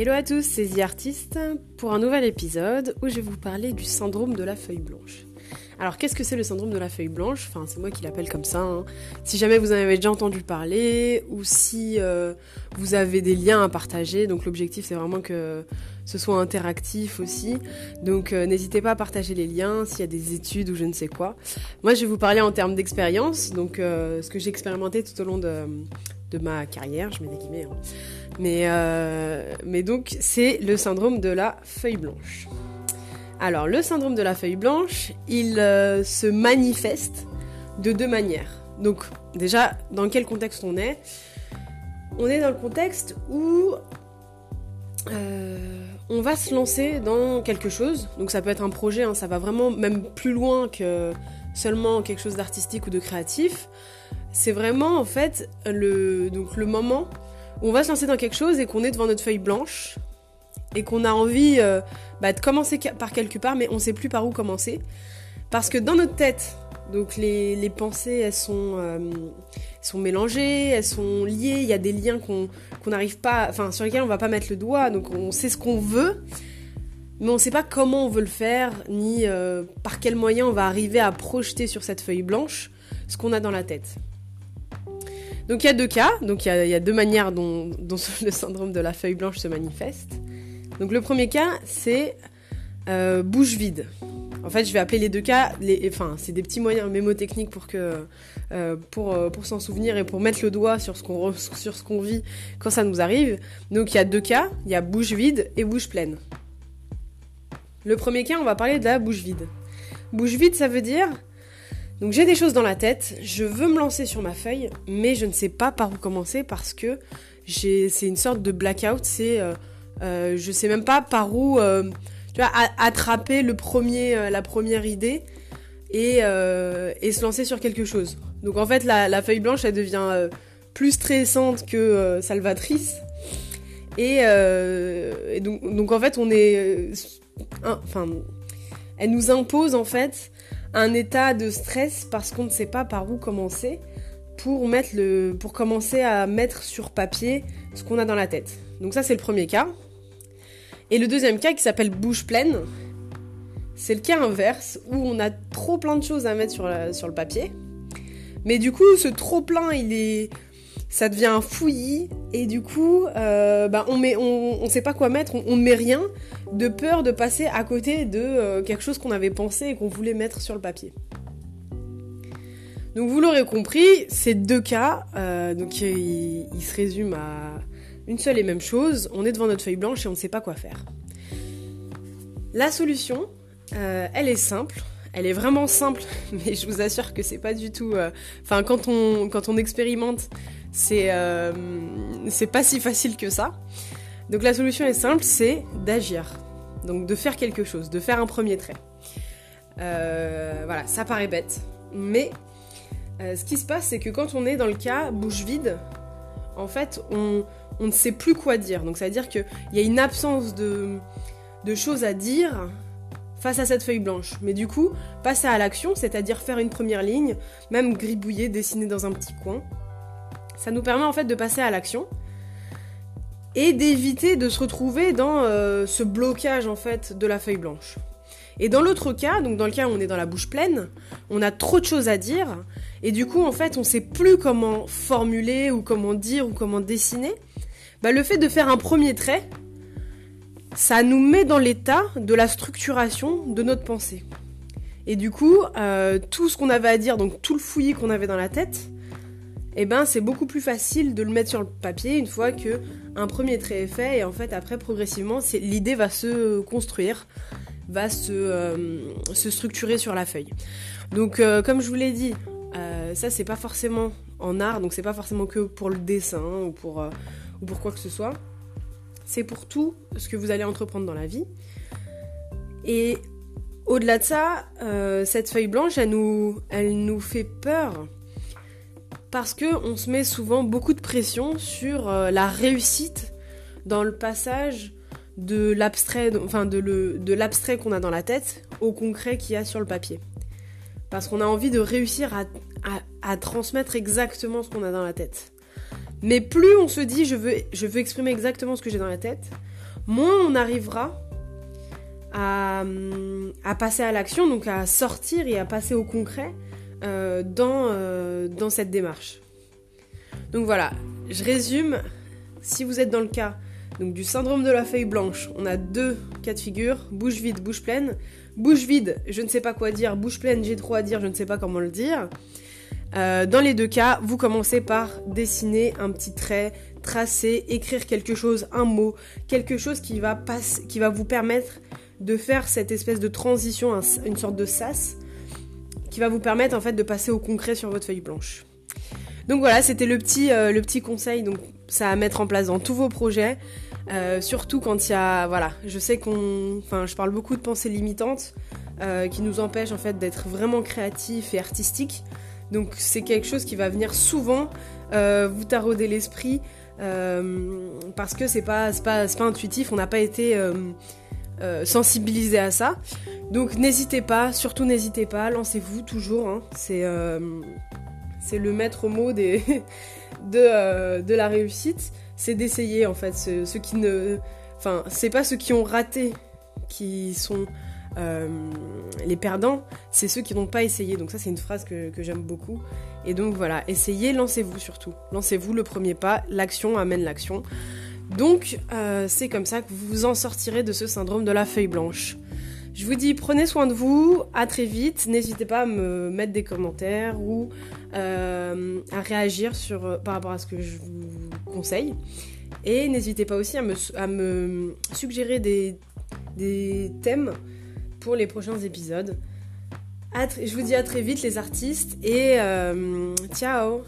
Hello à tous, c'est The pour un nouvel épisode où je vais vous parler du syndrome de la feuille blanche. Alors qu'est-ce que c'est le syndrome de la feuille blanche? Enfin c'est moi qui l'appelle comme ça. hein. Si jamais vous en avez déjà entendu parler ou si euh, vous avez des liens à partager, donc l'objectif c'est vraiment que ce soit interactif aussi. Donc euh, n'hésitez pas à partager les liens s'il y a des études ou je ne sais quoi. Moi je vais vous parler en termes d'expérience, donc euh, ce que j'ai expérimenté tout au long de, de ma carrière, je mets des guillemets. hein. Mais, euh, mais donc, c'est le syndrome de la feuille blanche. Alors, le syndrome de la feuille blanche, il euh, se manifeste de deux manières. Donc, déjà, dans quel contexte on est? On est dans le contexte où euh, on va se lancer dans quelque chose. Donc, ça peut être un projet, hein, ça va vraiment même plus loin que seulement quelque chose d'artistique ou de créatif. C'est vraiment, en fait, le, donc, le moment on va se lancer dans quelque chose et qu'on est devant notre feuille blanche et qu'on a envie euh, bah, de commencer par quelque part, mais on sait plus par où commencer. Parce que dans notre tête, donc les, les pensées, elles sont, euh, sont mélangées, elles sont liées, il y a des liens qu'on n'arrive pas, enfin sur lesquels on va pas mettre le doigt, donc on sait ce qu'on veut, mais on sait pas comment on veut le faire, ni euh, par quels moyens on va arriver à projeter sur cette feuille blanche ce qu'on a dans la tête. Donc il y a deux cas, donc il y a, deux manières dont, le syndrome de la feuille blanche se manifeste. Donc le premier cas, c'est euh, bouche vide. En fait, je vais appeler les deux cas, les, enfin, c'est des petits moyens mémotechniques pour euh, pour, euh, pour s'en souvenir et pour mettre le doigt sur ce qu'on sur ce qu'on vit quand ça nous arrive. Donc il y a deux cas, il y a bouche vide et bouche pleine. Le premier cas, on va parler de la bouche vide. Bouche vide, ça veut dire donc j'ai des choses dans la tête, je veux me lancer sur ma feuille, mais je ne sais pas par où commencer parce que c'est une sorte de blackout, c'est euh, euh, je sais même pas par où euh, tu vois, attraper le premier, euh, la première idée et, euh, et se lancer sur quelque chose. Donc en fait la, feuille blanche elle devient plus stressante que salvatrice. Et, donc, donc en fait on est, enfin elle nous impose en fait un état de stress parce qu'on ne sait pas par où commencer pour mettre le commencer à mettre sur papier ce qu'on a dans la tête. Donc ça c'est le premier cas. Et le deuxième cas qui s'appelle bouche pleine, c'est le cas inverse où on a trop plein de choses à mettre sur, le papier. Mais du coup, ce trop plein, il est ça devient fouillis et du coup, euh, bah, on on sait pas quoi mettre, on ne met rien de peur de passer à côté de euh, quelque chose qu'on avait pensé et qu'on voulait mettre sur le papier. Donc vous l'aurez compris, ces deux cas, euh, donc ils, se résument à une seule et même chose. On est devant notre feuille blanche et on ne sait pas quoi faire. La solution, euh, elle est simple. Elle est vraiment simple, mais je vous assure que c'est pas du tout. Enfin, quand on quand on expérimente, c'est c'est pas si facile que ça. Donc la solution est simple, c'est d'agir. Donc de faire quelque chose, de faire un premier trait. Euh, voilà, ça paraît bête, mais euh, ce qui se passe, c'est que quand on est dans le cas bouche vide, en fait, on, ne sait plus quoi dire. Donc ça veut dire qu'il y a une absence de, de choses à dire face à cette feuille blanche. Mais du coup, passer à l'action, c'est-à-dire faire une première ligne, même gribouiller, dessiner dans un petit coin, ça nous permet en fait de passer à l'action et d'éviter de se retrouver dans euh, ce blocage en fait de la feuille blanche. Et dans l'autre cas, donc dans le cas où on est dans la bouche pleine, on a trop de choses à dire et du coup en fait on sait plus comment formuler ou comment dire ou comment dessiner. Bah, le fait de faire un premier trait, ça nous met dans l'état de la structuration de notre pensée. Et du coup, euh, tout ce qu'on avait à dire, donc tout le fouillis qu'on avait dans la tête, eh ben c'est beaucoup plus facile de le mettre sur le papier une fois que un premier trait est fait et en fait après progressivement l'idée va se construire, va se, euh, structurer sur la feuille. Donc euh, comme je vous l'ai dit, euh, ça c'est pas forcément en art, donc c'est pas forcément que pour le dessin ou pour ou pour quoi que ce soit. C'est pour tout ce que vous allez entreprendre dans la vie. Et au-delà de ça, cette feuille blanche, elle nous fait peur parce que on se met souvent beaucoup de pression sur euh, la réussite dans le passage de l'abstrait, enfin de, le, de l'abstrait qu'on a dans la tête au concret qu'il y a sur le papier. Parce qu'on a envie de réussir à, à, à transmettre exactement ce qu'on a dans la tête. Mais plus on se dit je veux, je veux exprimer exactement ce que j'ai dans la tête, moins on arrivera à, à passer à l'action, donc à sortir et à passer au concret euh, dans, euh, dans cette démarche. Donc voilà, je résume. Si vous êtes dans le cas donc, du syndrome de la feuille blanche, on a deux cas de figure, bouche vide, bouche pleine. Bouche vide, je ne sais pas quoi dire, bouche pleine, j'ai trop à dire, je ne sais pas comment le dire. Euh, dans les deux cas, vous commencez par dessiner un petit trait, tracer, écrire quelque chose, un mot, quelque chose qui va, qui va vous permettre de faire cette espèce de transition, une sorte de sas, va vous permettre en fait de passer au concret sur votre feuille blanche. Donc voilà, c'était le petit, euh, le petit conseil, donc ça à mettre en place dans tous vos projets. Euh, surtout quand il y a, voilà, je sais qu'on, enfin, je parle beaucoup de pensées limitantes euh, qui nous empêchent en fait d'être vraiment créatifs et artistiques. Donc c'est quelque chose qui va venir souvent vous tarauder l'esprit parce que c'est pas, pas, pas intuitif, on n'a pas été sensibilisé à ça. Donc n'hésitez pas, surtout n'hésitez pas, lancez-vous toujours. Hein. C'est c'est le maître mot de, euh, de la réussite, c'est d'essayer en fait. Ceux, qui ne. Enfin, c'est pas ceux qui ont raté qui sont euh, les perdants, c'est ceux qui n'ont pas essayé. Donc, ça, c'est une phrase que, j'aime beaucoup. Et donc, voilà, essayez, lancez-vous surtout. Lancez-vous le premier pas, l'action amène l'action. Donc, euh, c'est comme ça que vous vous en sortirez de ce syndrome de la feuille blanche. Je vous dis, prenez soin de vous, à très vite. N'hésitez pas à me mettre des commentaires ou euh, à réagir sur, euh, par rapport à ce que je vous conseille. Et n'hésitez pas aussi à me, suggérer des, thèmes pour les prochains épisodes. je vous dis à très vite les artistes et ciao